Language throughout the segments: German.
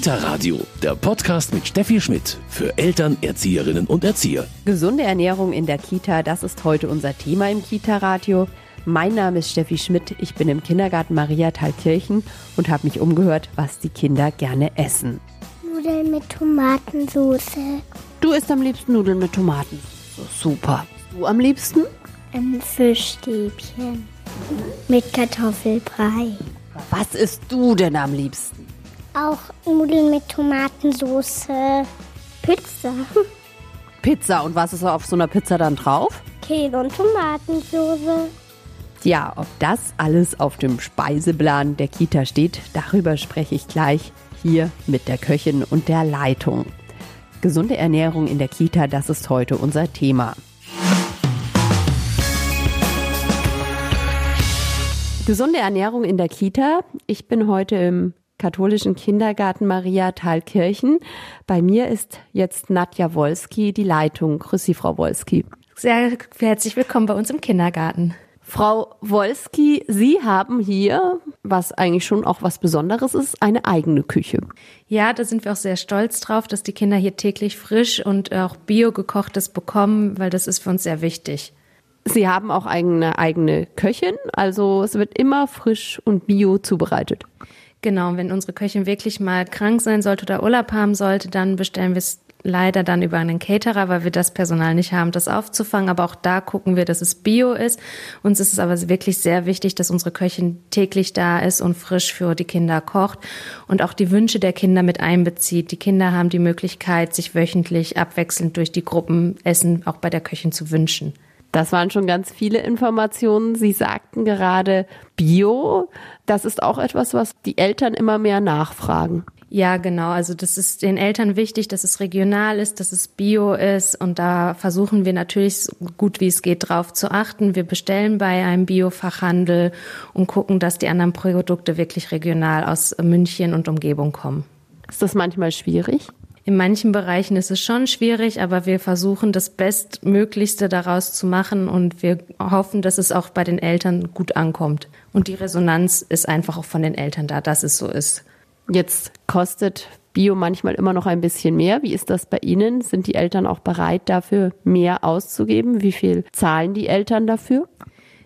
Kita Radio, der Podcast mit Steffi Schmidt für Eltern, Erzieherinnen und Erzieher. Gesunde Ernährung in der Kita, das ist heute unser Thema im Kita Radio. Mein Name ist Steffi Schmidt, ich bin im Kindergarten Maria Thalkirchen und habe mich umgehört, was die Kinder gerne essen. Nudeln mit Tomatensauce. Du isst am liebsten Nudeln mit Tomaten. Super. Du am liebsten? Ein Fischstäbchen. Mit Kartoffelbrei. Was isst du denn am liebsten? Auch Nudeln mit Tomatensauce. Pizza. Pizza. Und was ist auf so einer Pizza dann drauf? Käse und Tomatensauce. Ja, ob das alles auf dem Speiseplan der Kita steht, darüber spreche ich gleich hier mit der Köchin und der Leitung. Gesunde Ernährung in der Kita, das ist heute unser Thema. Gesunde Ernährung in der Kita. Ich bin heute im katholischen Kindergarten Maria Thalkirchen. Bei mir ist jetzt Nadja Wolski, die Leitung. Grüß Sie, Frau Wolski. Sehr herzlich willkommen bei uns im Kindergarten. Frau Wolski, Sie haben hier, was eigentlich schon auch was Besonderes ist, eine eigene Küche. Ja, da sind wir auch sehr stolz drauf, dass die Kinder hier täglich frisch und auch bio gekochtes bekommen, weil das ist für uns sehr wichtig. Sie haben auch eine eigene Köchin, also es wird immer frisch und bio zubereitet. Genau, wenn unsere Köchin wirklich mal krank sein sollte oder Urlaub haben sollte, dann bestellen wir es leider dann über einen Caterer, weil wir das Personal nicht haben, das aufzufangen. Aber auch da gucken wir, dass es bio ist. Uns ist es aber wirklich sehr wichtig, dass unsere Köchin täglich da ist und frisch für die Kinder kocht und auch die Wünsche der Kinder mit einbezieht. Die Kinder haben die Möglichkeit, sich wöchentlich abwechselnd durch die Gruppen Essen auch bei der Köchin zu wünschen. Das waren schon ganz viele Informationen. Sie sagten gerade Bio. Das ist auch etwas, was die Eltern immer mehr nachfragen. Ja, genau. Also das ist den Eltern wichtig, dass es regional ist, dass es bio ist. Und da versuchen wir natürlich so gut wie es geht drauf zu achten. Wir bestellen bei einem Biofachhandel und gucken, dass die anderen Produkte wirklich regional aus München und Umgebung kommen. Ist das manchmal schwierig? In manchen Bereichen ist es schon schwierig, aber wir versuchen das Bestmöglichste daraus zu machen und wir hoffen, dass es auch bei den Eltern gut ankommt. Und die Resonanz ist einfach auch von den Eltern da, dass es so ist. Jetzt kostet Bio manchmal immer noch ein bisschen mehr. Wie ist das bei Ihnen? Sind die Eltern auch bereit, dafür mehr auszugeben? Wie viel zahlen die Eltern dafür?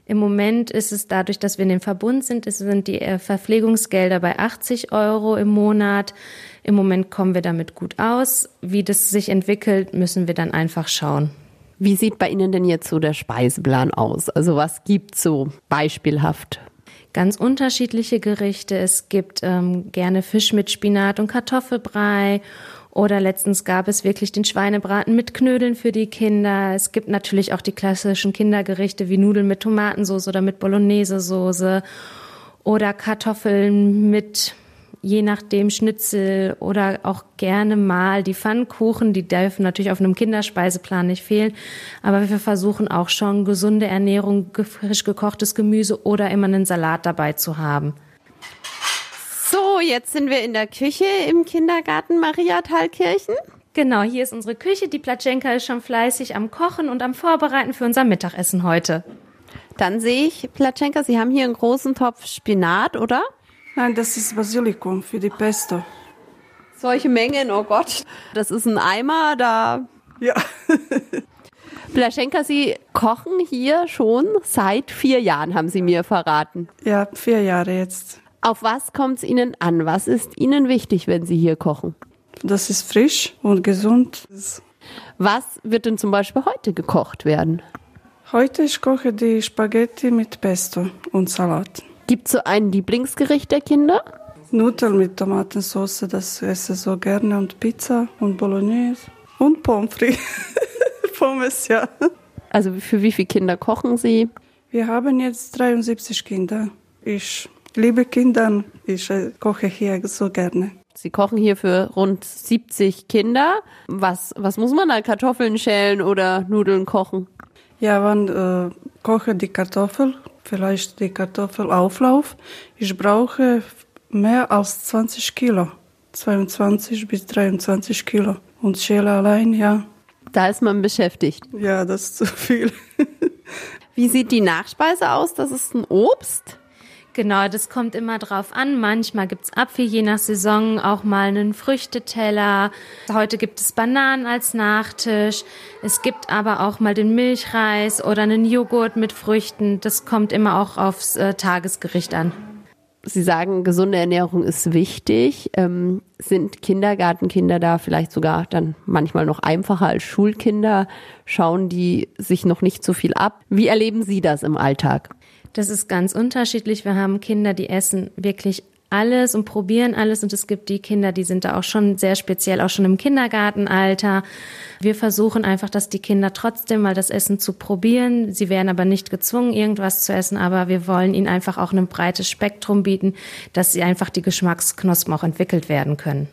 Im Moment ist es dadurch, dass wir in dem Verbund sind, es sind die äh, Verpflegungsgelder bei 80 Euro im Monat. Im Moment kommen wir damit gut aus. Wie das sich entwickelt, müssen wir dann einfach schauen. Wie sieht bei Ihnen denn jetzt so der Speiseplan aus? Also was gibt so beispielhaft? Ganz unterschiedliche Gerichte. Es gibt ähm, gerne Fisch mit Spinat und Kartoffelbrei oder letztens gab es wirklich den Schweinebraten mit Knödeln für die Kinder. Es gibt natürlich auch die klassischen Kindergerichte wie Nudeln mit Tomatensauce oder mit Bolognese-Soße oder Kartoffeln mit je nachdem Schnitzel oder auch gerne mal die Pfannkuchen, die dürfen natürlich auf einem Kinderspeiseplan nicht fehlen, aber wir versuchen auch schon gesunde Ernährung, frisch gekochtes Gemüse oder immer einen Salat dabei zu haben. So, jetzt sind wir in der Küche im Kindergarten Maria Thalkirchen. Genau, hier ist unsere Küche. Die Platschenka ist schon fleißig am Kochen und am Vorbereiten für unser Mittagessen heute. Dann sehe ich, Platschenka, Sie haben hier einen großen Topf Spinat, oder? Nein, das ist Basilikum für die Pesto. Solche Mengen, oh Gott. Das ist ein Eimer, da. Ja. Plaschenka, Sie kochen hier schon seit vier Jahren, haben Sie mir verraten. Ja, vier Jahre jetzt. Auf was kommt es Ihnen an? Was ist Ihnen wichtig, wenn Sie hier kochen? Das ist frisch und gesund. Was wird denn zum Beispiel heute gekocht werden? Heute ich koche die Spaghetti mit Pesto und Salat. Gibt es so ein Lieblingsgericht der Kinder? Nudeln mit Tomatensauce, das esse ich so gerne und Pizza und Bolognese und Pommes frites. Pommes, ja. Also für wie viele Kinder kochen Sie? Wir haben jetzt 73 Kinder. Ich liebe Kinder, ich äh, koche hier so gerne. Sie kochen hier für rund 70 Kinder. Was, was muss man da? Kartoffeln schälen oder Nudeln kochen? Ja, man äh, koche die Kartoffel, vielleicht die Kartoffelauflauf. Ich brauche mehr als 20 Kilo, 22 bis 23 Kilo. Und schäle allein, ja. Da ist man beschäftigt. Ja, das ist zu viel. Wie sieht die Nachspeise aus? Das ist ein Obst. Genau, das kommt immer drauf an. Manchmal gibt's Apfel, je nach Saison auch mal einen Früchteteller. Heute gibt es Bananen als Nachtisch. Es gibt aber auch mal den Milchreis oder einen Joghurt mit Früchten. Das kommt immer auch aufs äh, Tagesgericht an. Sie sagen, gesunde Ernährung ist wichtig. Ähm, sind Kindergartenkinder da vielleicht sogar dann manchmal noch einfacher als Schulkinder? Schauen die sich noch nicht so viel ab? Wie erleben Sie das im Alltag? Das ist ganz unterschiedlich. Wir haben Kinder, die essen wirklich alles und probieren alles und es gibt die Kinder, die sind da auch schon sehr speziell, auch schon im Kindergartenalter. Wir versuchen einfach, dass die Kinder trotzdem mal das Essen zu probieren. Sie werden aber nicht gezwungen, irgendwas zu essen, aber wir wollen ihnen einfach auch ein breites Spektrum bieten, dass sie einfach die Geschmacksknospen auch entwickelt werden können.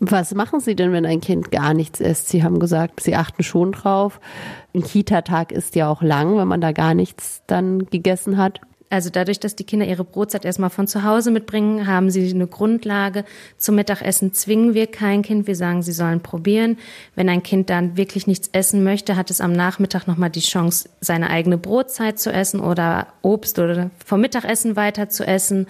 Was machen Sie denn, wenn ein Kind gar nichts isst? Sie haben gesagt, Sie achten schon drauf. Ein Kita-Tag ist ja auch lang, wenn man da gar nichts dann gegessen hat. Also dadurch, dass die Kinder ihre Brotzeit erstmal von zu Hause mitbringen, haben sie eine Grundlage. Zum Mittagessen zwingen wir kein Kind. Wir sagen, sie sollen probieren. Wenn ein Kind dann wirklich nichts essen möchte, hat es am Nachmittag nochmal die Chance, seine eigene Brotzeit zu essen oder Obst oder vom Mittagessen weiter zu essen.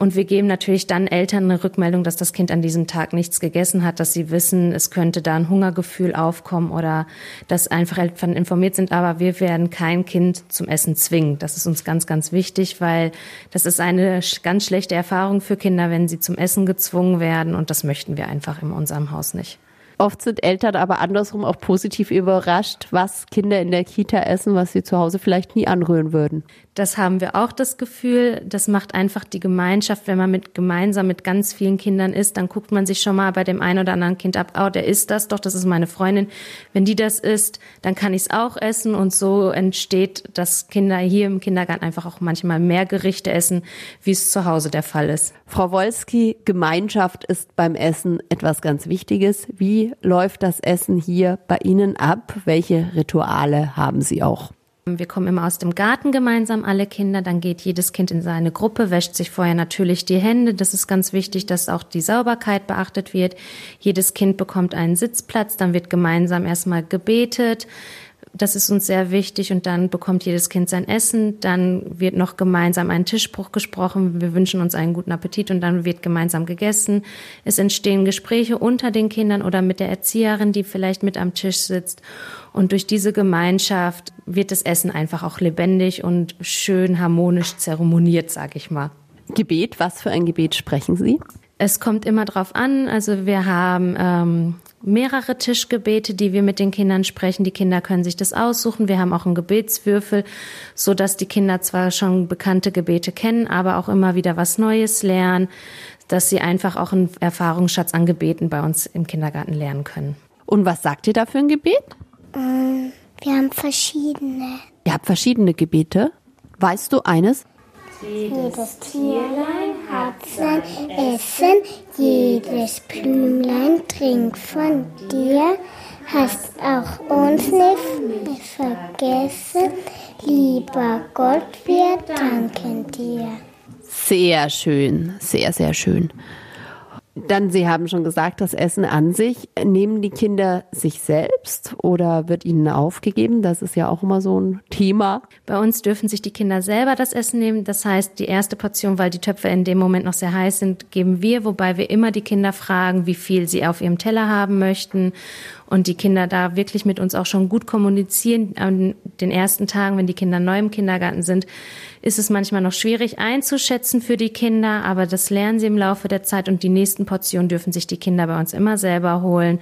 Und wir geben natürlich dann Eltern eine Rückmeldung, dass das Kind an diesem Tag nichts gegessen hat, dass sie wissen, es könnte da ein Hungergefühl aufkommen oder dass einfach Eltern informiert sind. Aber wir werden kein Kind zum Essen zwingen. Das ist uns ganz, ganz wichtig, weil das ist eine ganz schlechte Erfahrung für Kinder, wenn sie zum Essen gezwungen werden. Und das möchten wir einfach in unserem Haus nicht. Oft sind Eltern aber andersrum auch positiv überrascht, was Kinder in der Kita essen, was sie zu Hause vielleicht nie anrühren würden. Das haben wir auch das Gefühl. Das macht einfach die Gemeinschaft, wenn man mit gemeinsam mit ganz vielen Kindern isst, dann guckt man sich schon mal bei dem einen oder anderen Kind ab, oh, der isst das doch, das ist meine Freundin. Wenn die das isst, dann kann ich es auch essen und so entsteht, dass Kinder hier im Kindergarten einfach auch manchmal mehr Gerichte essen, wie es zu Hause der Fall ist. Frau Wolski, Gemeinschaft ist beim Essen etwas ganz Wichtiges. Wie läuft das Essen hier bei Ihnen ab? Welche Rituale haben Sie auch? Wir kommen immer aus dem Garten gemeinsam, alle Kinder. Dann geht jedes Kind in seine Gruppe, wäscht sich vorher natürlich die Hände. Das ist ganz wichtig, dass auch die Sauberkeit beachtet wird. Jedes Kind bekommt einen Sitzplatz. Dann wird gemeinsam erstmal gebetet. Das ist uns sehr wichtig und dann bekommt jedes Kind sein Essen. Dann wird noch gemeinsam ein Tischspruch gesprochen. Wir wünschen uns einen guten Appetit und dann wird gemeinsam gegessen. Es entstehen Gespräche unter den Kindern oder mit der Erzieherin, die vielleicht mit am Tisch sitzt. Und durch diese Gemeinschaft wird das Essen einfach auch lebendig und schön harmonisch zeremoniert, sag ich mal. Gebet, was für ein Gebet sprechen Sie? Es kommt immer drauf an. Also wir haben ähm, mehrere Tischgebete, die wir mit den Kindern sprechen. Die Kinder können sich das aussuchen. Wir haben auch einen Gebetswürfel, so dass die Kinder zwar schon bekannte Gebete kennen, aber auch immer wieder was Neues lernen, dass sie einfach auch einen Erfahrungsschatz an Gebeten bei uns im Kindergarten lernen können. Und was sagt ihr da für ein Gebet? Ähm, wir haben verschiedene. Ihr habt verschiedene Gebete. Weißt du eines? Jedes Tierlein hat sein Essen, jedes Blümlein trinkt von dir. Hast auch uns nicht vergessen, lieber Gott, wir danken dir. Sehr schön, sehr, sehr schön. Dann, Sie haben schon gesagt, das Essen an sich. Nehmen die Kinder sich selbst oder wird ihnen aufgegeben? Das ist ja auch immer so ein Thema. Bei uns dürfen sich die Kinder selber das Essen nehmen. Das heißt, die erste Portion, weil die Töpfe in dem Moment noch sehr heiß sind, geben wir, wobei wir immer die Kinder fragen, wie viel sie auf ihrem Teller haben möchten und die Kinder da wirklich mit uns auch schon gut kommunizieren. An den ersten Tagen, wenn die Kinder neu im Kindergarten sind, ist es manchmal noch schwierig einzuschätzen für die Kinder, aber das lernen sie im Laufe der Zeit und die nächsten Portionen dürfen sich die Kinder bei uns immer selber holen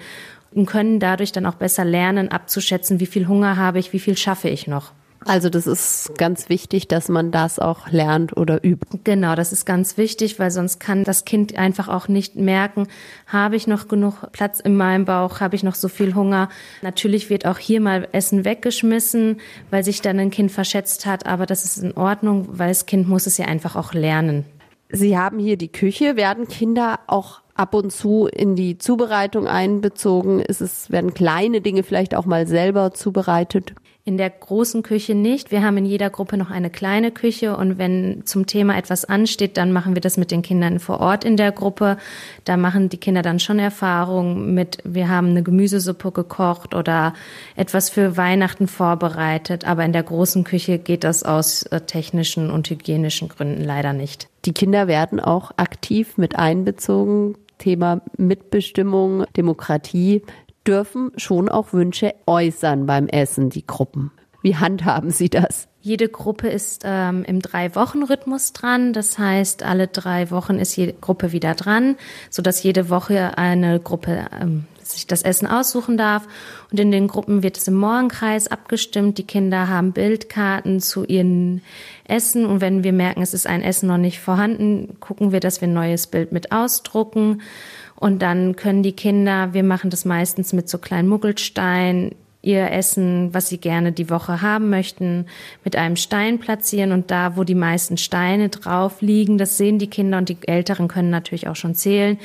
und können dadurch dann auch besser lernen, abzuschätzen, wie viel Hunger habe ich, wie viel schaffe ich noch. Also das ist ganz wichtig, dass man das auch lernt oder übt. Genau, das ist ganz wichtig, weil sonst kann das Kind einfach auch nicht merken, habe ich noch genug Platz in meinem Bauch, habe ich noch so viel Hunger. Natürlich wird auch hier mal Essen weggeschmissen, weil sich dann ein Kind verschätzt hat, aber das ist in Ordnung, weil das Kind muss es ja einfach auch lernen. Sie haben hier die Küche, werden Kinder auch ab und zu in die Zubereitung einbezogen? Ist es, werden kleine Dinge vielleicht auch mal selber zubereitet? In der großen Küche nicht. Wir haben in jeder Gruppe noch eine kleine Küche und wenn zum Thema etwas ansteht, dann machen wir das mit den Kindern vor Ort in der Gruppe. Da machen die Kinder dann schon Erfahrungen mit, wir haben eine Gemüsesuppe gekocht oder etwas für Weihnachten vorbereitet. Aber in der großen Küche geht das aus äh, technischen und hygienischen Gründen leider nicht. Die Kinder werden auch aktiv mit einbezogen. Thema Mitbestimmung, Demokratie dürfen schon auch Wünsche äußern beim Essen, die Gruppen. Wie handhaben Sie das? Jede Gruppe ist ähm, im Drei-Wochen-Rhythmus dran. Das heißt, alle drei Wochen ist jede Gruppe wieder dran, sodass jede Woche eine Gruppe ähm, sich das Essen aussuchen darf. Und in den Gruppen wird es im Morgenkreis abgestimmt. Die Kinder haben Bildkarten zu ihren Essen. Und wenn wir merken, es ist ein Essen noch nicht vorhanden, gucken wir, dass wir ein neues Bild mit ausdrucken. Und dann können die Kinder, wir machen das meistens mit so kleinen Muggelsteinen, ihr Essen, was sie gerne die Woche haben möchten, mit einem Stein platzieren und da, wo die meisten Steine drauf liegen, das sehen die Kinder und die Älteren können natürlich auch schon zählen.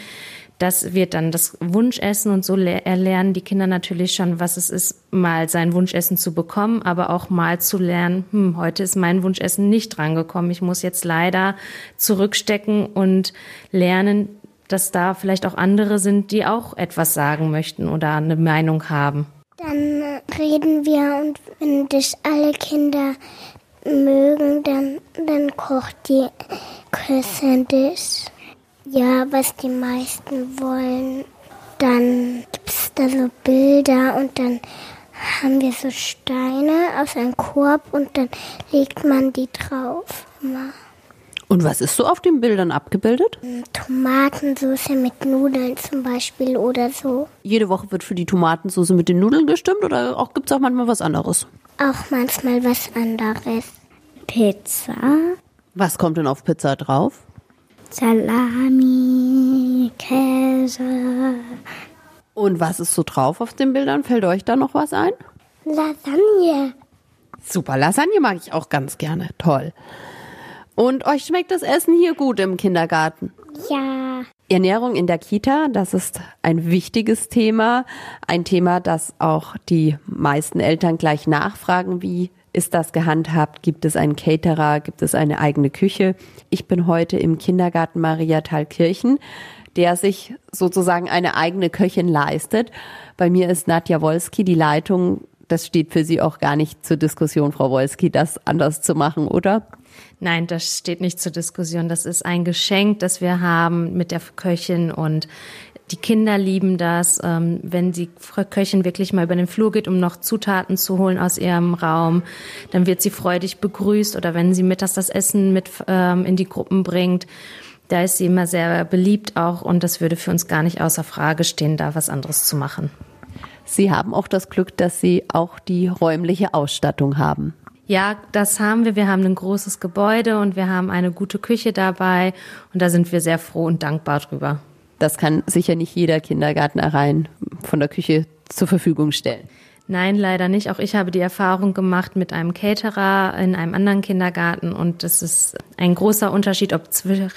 Das wird dann das Wunschessen und so erlernen die Kinder natürlich schon, was es ist, mal sein Wunschessen zu bekommen, aber auch mal zu lernen, hm, heute ist mein Wunschessen nicht drangekommen. Ich muss jetzt leider zurückstecken und lernen, dass da vielleicht auch andere sind, die auch etwas sagen möchten oder eine Meinung haben. Dann reden wir und wenn das alle Kinder mögen, dann, dann kocht die Köchin das. Ja, was die meisten wollen. Dann gibt es da so Bilder und dann haben wir so Steine aus einem Korb und dann legt man die drauf. Immer. Und was ist so auf den Bildern abgebildet? Tomatensauce mit Nudeln zum Beispiel oder so. Jede Woche wird für die Tomatensauce mit den Nudeln gestimmt oder auch gibt es auch manchmal was anderes? Auch manchmal was anderes. Pizza. Was kommt denn auf Pizza drauf? Salami, Käse. Und was ist so drauf auf den Bildern? Fällt euch da noch was ein? Lasagne. Super, Lasagne mag ich auch ganz gerne. Toll. Und euch schmeckt das Essen hier gut im Kindergarten? Ja. Ernährung in der Kita, das ist ein wichtiges Thema. Ein Thema, das auch die meisten Eltern gleich nachfragen, wie ist das gehandhabt? Gibt es einen Caterer? Gibt es eine eigene Küche? Ich bin heute im Kindergarten Maria Thalkirchen, der sich sozusagen eine eigene Köchin leistet. Bei mir ist Nadja Wolski die Leitung. Das steht für Sie auch gar nicht zur Diskussion, Frau Wolski, das anders zu machen, oder? Nein, das steht nicht zur Diskussion. Das ist ein Geschenk, das wir haben mit der Köchin und die Kinder lieben das, ähm, wenn die Köchin wirklich mal über den Flur geht, um noch Zutaten zu holen aus ihrem Raum. Dann wird sie freudig begrüßt oder wenn sie mittags das Essen mit ähm, in die Gruppen bringt. Da ist sie immer sehr beliebt auch und das würde für uns gar nicht außer Frage stehen, da was anderes zu machen. Sie haben auch das Glück, dass Sie auch die räumliche Ausstattung haben. Ja, das haben wir. Wir haben ein großes Gebäude und wir haben eine gute Küche dabei und da sind wir sehr froh und dankbar drüber. Das kann sicher nicht jeder Kindergarten rein von der Küche zur Verfügung stellen. Nein, leider nicht. Auch ich habe die Erfahrung gemacht mit einem Caterer in einem anderen Kindergarten und das ist ein großer Unterschied, ob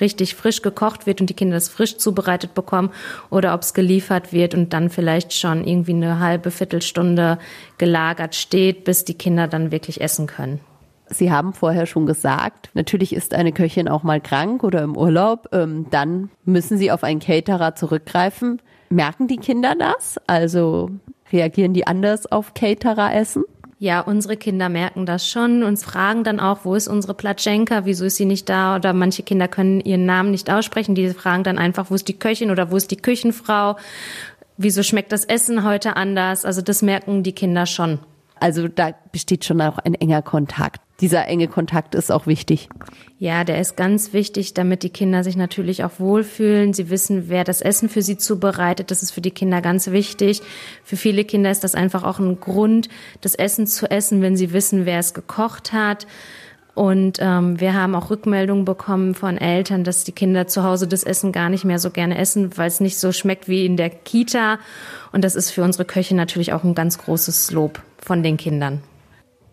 richtig frisch gekocht wird und die Kinder das frisch zubereitet bekommen oder ob es geliefert wird und dann vielleicht schon irgendwie eine halbe Viertelstunde gelagert steht, bis die Kinder dann wirklich essen können. Sie haben vorher schon gesagt, natürlich ist eine Köchin auch mal krank oder im Urlaub. Ähm, dann müssen Sie auf einen Caterer zurückgreifen. Merken die Kinder das? Also Reagieren die anders auf Caterer-Essen? Ja, unsere Kinder merken das schon und fragen dann auch, wo ist unsere Platschenka, wieso ist sie nicht da? Oder manche Kinder können ihren Namen nicht aussprechen, die fragen dann einfach, wo ist die Köchin oder wo ist die Küchenfrau? Wieso schmeckt das Essen heute anders? Also das merken die Kinder schon. Also da besteht schon auch ein enger Kontakt. Dieser enge Kontakt ist auch wichtig. Ja, der ist ganz wichtig, damit die Kinder sich natürlich auch wohlfühlen. Sie wissen, wer das Essen für sie zubereitet. Das ist für die Kinder ganz wichtig. Für viele Kinder ist das einfach auch ein Grund, das Essen zu essen, wenn sie wissen, wer es gekocht hat. Und ähm, wir haben auch Rückmeldungen bekommen von Eltern, dass die Kinder zu Hause das Essen gar nicht mehr so gerne essen, weil es nicht so schmeckt wie in der Kita. Und das ist für unsere Köche natürlich auch ein ganz großes Lob von den Kindern.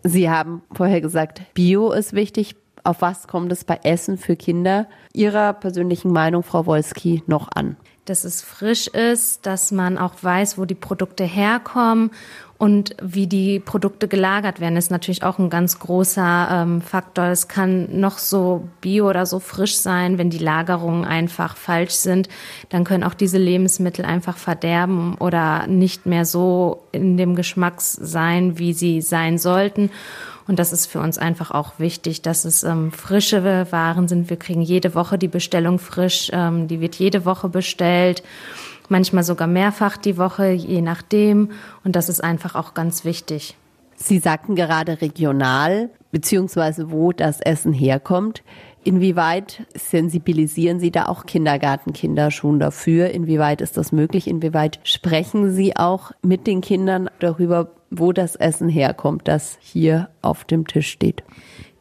Sie haben vorher gesagt, Bio ist wichtig. Auf was kommt es bei Essen für Kinder Ihrer persönlichen Meinung, Frau Wolski, noch an? dass es frisch ist, dass man auch weiß, wo die Produkte herkommen und wie die Produkte gelagert werden, ist natürlich auch ein ganz großer ähm, Faktor. Es kann noch so bio oder so frisch sein, wenn die Lagerungen einfach falsch sind, dann können auch diese Lebensmittel einfach verderben oder nicht mehr so in dem Geschmack sein, wie sie sein sollten. Und das ist für uns einfach auch wichtig, dass es ähm, frische Waren sind. Wir kriegen jede Woche die Bestellung frisch, ähm, die wird jede Woche bestellt, manchmal sogar mehrfach die Woche, je nachdem. Und das ist einfach auch ganz wichtig. Sie sagten gerade regional, beziehungsweise wo das Essen herkommt. Inwieweit sensibilisieren Sie da auch Kindergartenkinder schon dafür? Inwieweit ist das möglich? Inwieweit sprechen Sie auch mit den Kindern darüber, wo das Essen herkommt, das hier auf dem Tisch steht?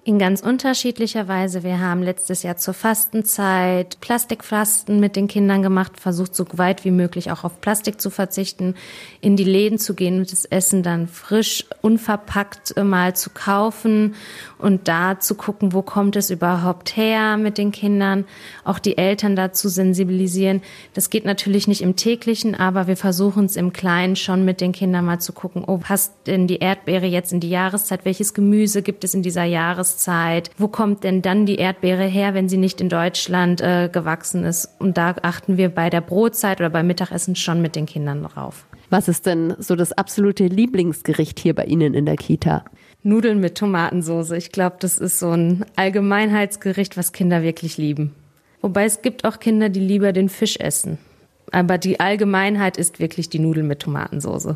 In ganz unterschiedlicher Weise. Wir haben letztes Jahr zur Fastenzeit Plastikfasten mit den Kindern gemacht, versucht so weit wie möglich auch auf Plastik zu verzichten, in die Läden zu gehen und das Essen dann frisch, unverpackt mal zu kaufen und da zu gucken, wo kommt es überhaupt her mit den Kindern, auch die Eltern dazu sensibilisieren. Das geht natürlich nicht im täglichen, aber wir versuchen es im Kleinen schon mit den Kindern mal zu gucken, oh, passt denn die Erdbeere jetzt in die Jahreszeit? Welches Gemüse gibt es in dieser Jahreszeit? Jahreszeit? Wo kommt denn dann die Erdbeere her, wenn sie nicht in Deutschland äh, gewachsen ist? Und da achten wir bei der Brotzeit oder beim Mittagessen schon mit den Kindern drauf. Was ist denn so das absolute Lieblingsgericht hier bei Ihnen in der Kita? Nudeln mit Tomatensauce. Ich glaube, das ist so ein Allgemeinheitsgericht, was Kinder wirklich lieben. Wobei es gibt auch Kinder, die lieber den Fisch essen. Aber die Allgemeinheit ist wirklich die Nudeln mit Tomatensauce.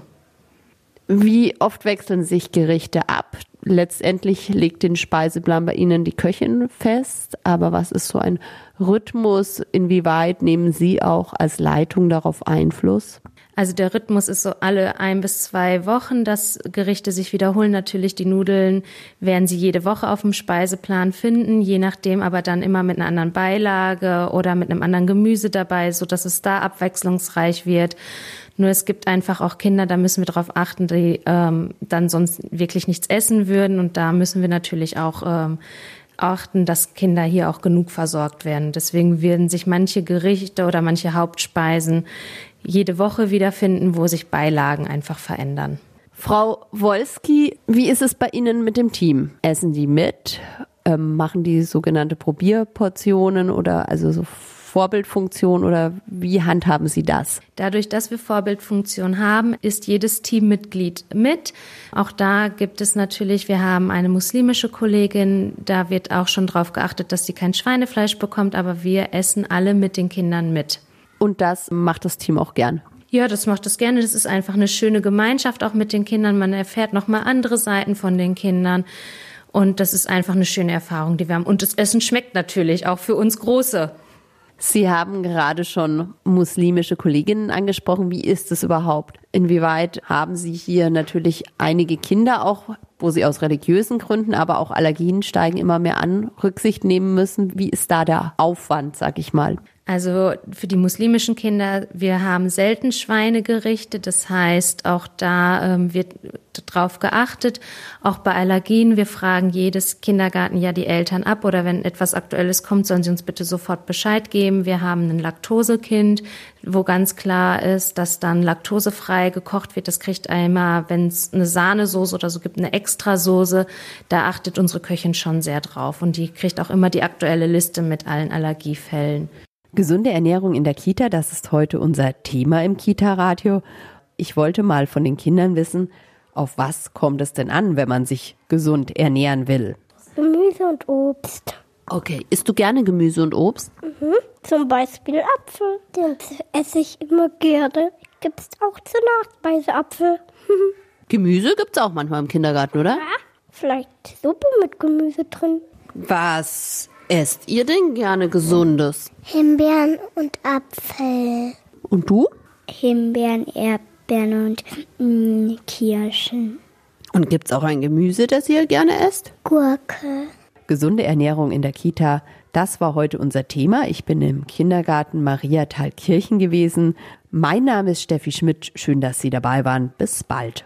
Wie oft wechseln sich Gerichte ab? Letztendlich legt den Speiseplan bei Ihnen die Köchin fest, aber was ist so ein Rhythmus? Inwieweit nehmen Sie auch als Leitung darauf Einfluss? Also der Rhythmus ist so alle ein bis zwei Wochen, dass Gerichte sich wiederholen. Natürlich die Nudeln werden Sie jede Woche auf dem Speiseplan finden, je nachdem aber dann immer mit einer anderen Beilage oder mit einem anderen Gemüse dabei, so dass es da abwechslungsreich wird. Nur es gibt einfach auch Kinder, da müssen wir darauf achten, die ähm, dann sonst wirklich nichts essen würden. Und da müssen wir natürlich auch ähm, achten, dass Kinder hier auch genug versorgt werden. Deswegen werden sich manche Gerichte oder manche Hauptspeisen jede Woche wiederfinden, wo sich Beilagen einfach verändern. Frau Wolski, wie ist es bei Ihnen mit dem Team? Essen die mit? Ähm, machen die sogenannte Probierportionen oder also so Vorbildfunktion oder wie handhaben Sie das? Dadurch, dass wir Vorbildfunktion haben, ist jedes Teammitglied mit. Auch da gibt es natürlich, wir haben eine muslimische Kollegin, da wird auch schon darauf geachtet, dass sie kein Schweinefleisch bekommt, aber wir essen alle mit den Kindern mit. Und das macht das Team auch gern. Ja, das macht es gerne. Das ist einfach eine schöne Gemeinschaft auch mit den Kindern. Man erfährt nochmal andere Seiten von den Kindern. Und das ist einfach eine schöne Erfahrung, die wir haben. Und das Essen schmeckt natürlich auch für uns Große. Sie haben gerade schon muslimische Kolleginnen angesprochen. Wie ist es überhaupt? Inwieweit haben Sie hier natürlich einige Kinder auch, wo Sie aus religiösen Gründen, aber auch Allergien steigen immer mehr an, Rücksicht nehmen müssen? Wie ist da der Aufwand, sag ich mal? Also für die muslimischen Kinder, wir haben selten Schweinegerichte, das heißt, auch da ähm, wird drauf geachtet. Auch bei Allergien, wir fragen jedes Kindergartenjahr die Eltern ab oder wenn etwas Aktuelles kommt, sollen sie uns bitte sofort Bescheid geben. Wir haben ein Laktosekind, wo ganz klar ist, dass dann laktosefrei gekocht wird. Das kriegt einmal, wenn es eine Sahnesoße oder so gibt, eine Extrasoße. Da achtet unsere Köchin schon sehr drauf und die kriegt auch immer die aktuelle Liste mit allen Allergiefällen. Gesunde Ernährung in der Kita, das ist heute unser Thema im Kita-Radio. Ich wollte mal von den Kindern wissen, auf was kommt es denn an, wenn man sich gesund ernähren will? Gemüse und Obst. Okay, isst du gerne Gemüse und Obst? Mhm. Zum Beispiel Apfel. Den esse ich immer gerne. Gibt es auch zur Nachspeise Apfel. Gemüse gibt es auch manchmal im Kindergarten, oder? Ja, vielleicht Suppe mit Gemüse drin. Was esst ihr denn gerne Gesundes? Himbeeren und Apfel. Und du? Himbeeren, Erdbeeren und mh, Kirschen. Und gibt's auch ein Gemüse, das ihr gerne esst? Gurke. Gesunde Ernährung in der Kita, das war heute unser Thema. Ich bin im Kindergarten Mariathalkirchen gewesen. Mein Name ist Steffi Schmidt. Schön, dass Sie dabei waren. Bis bald.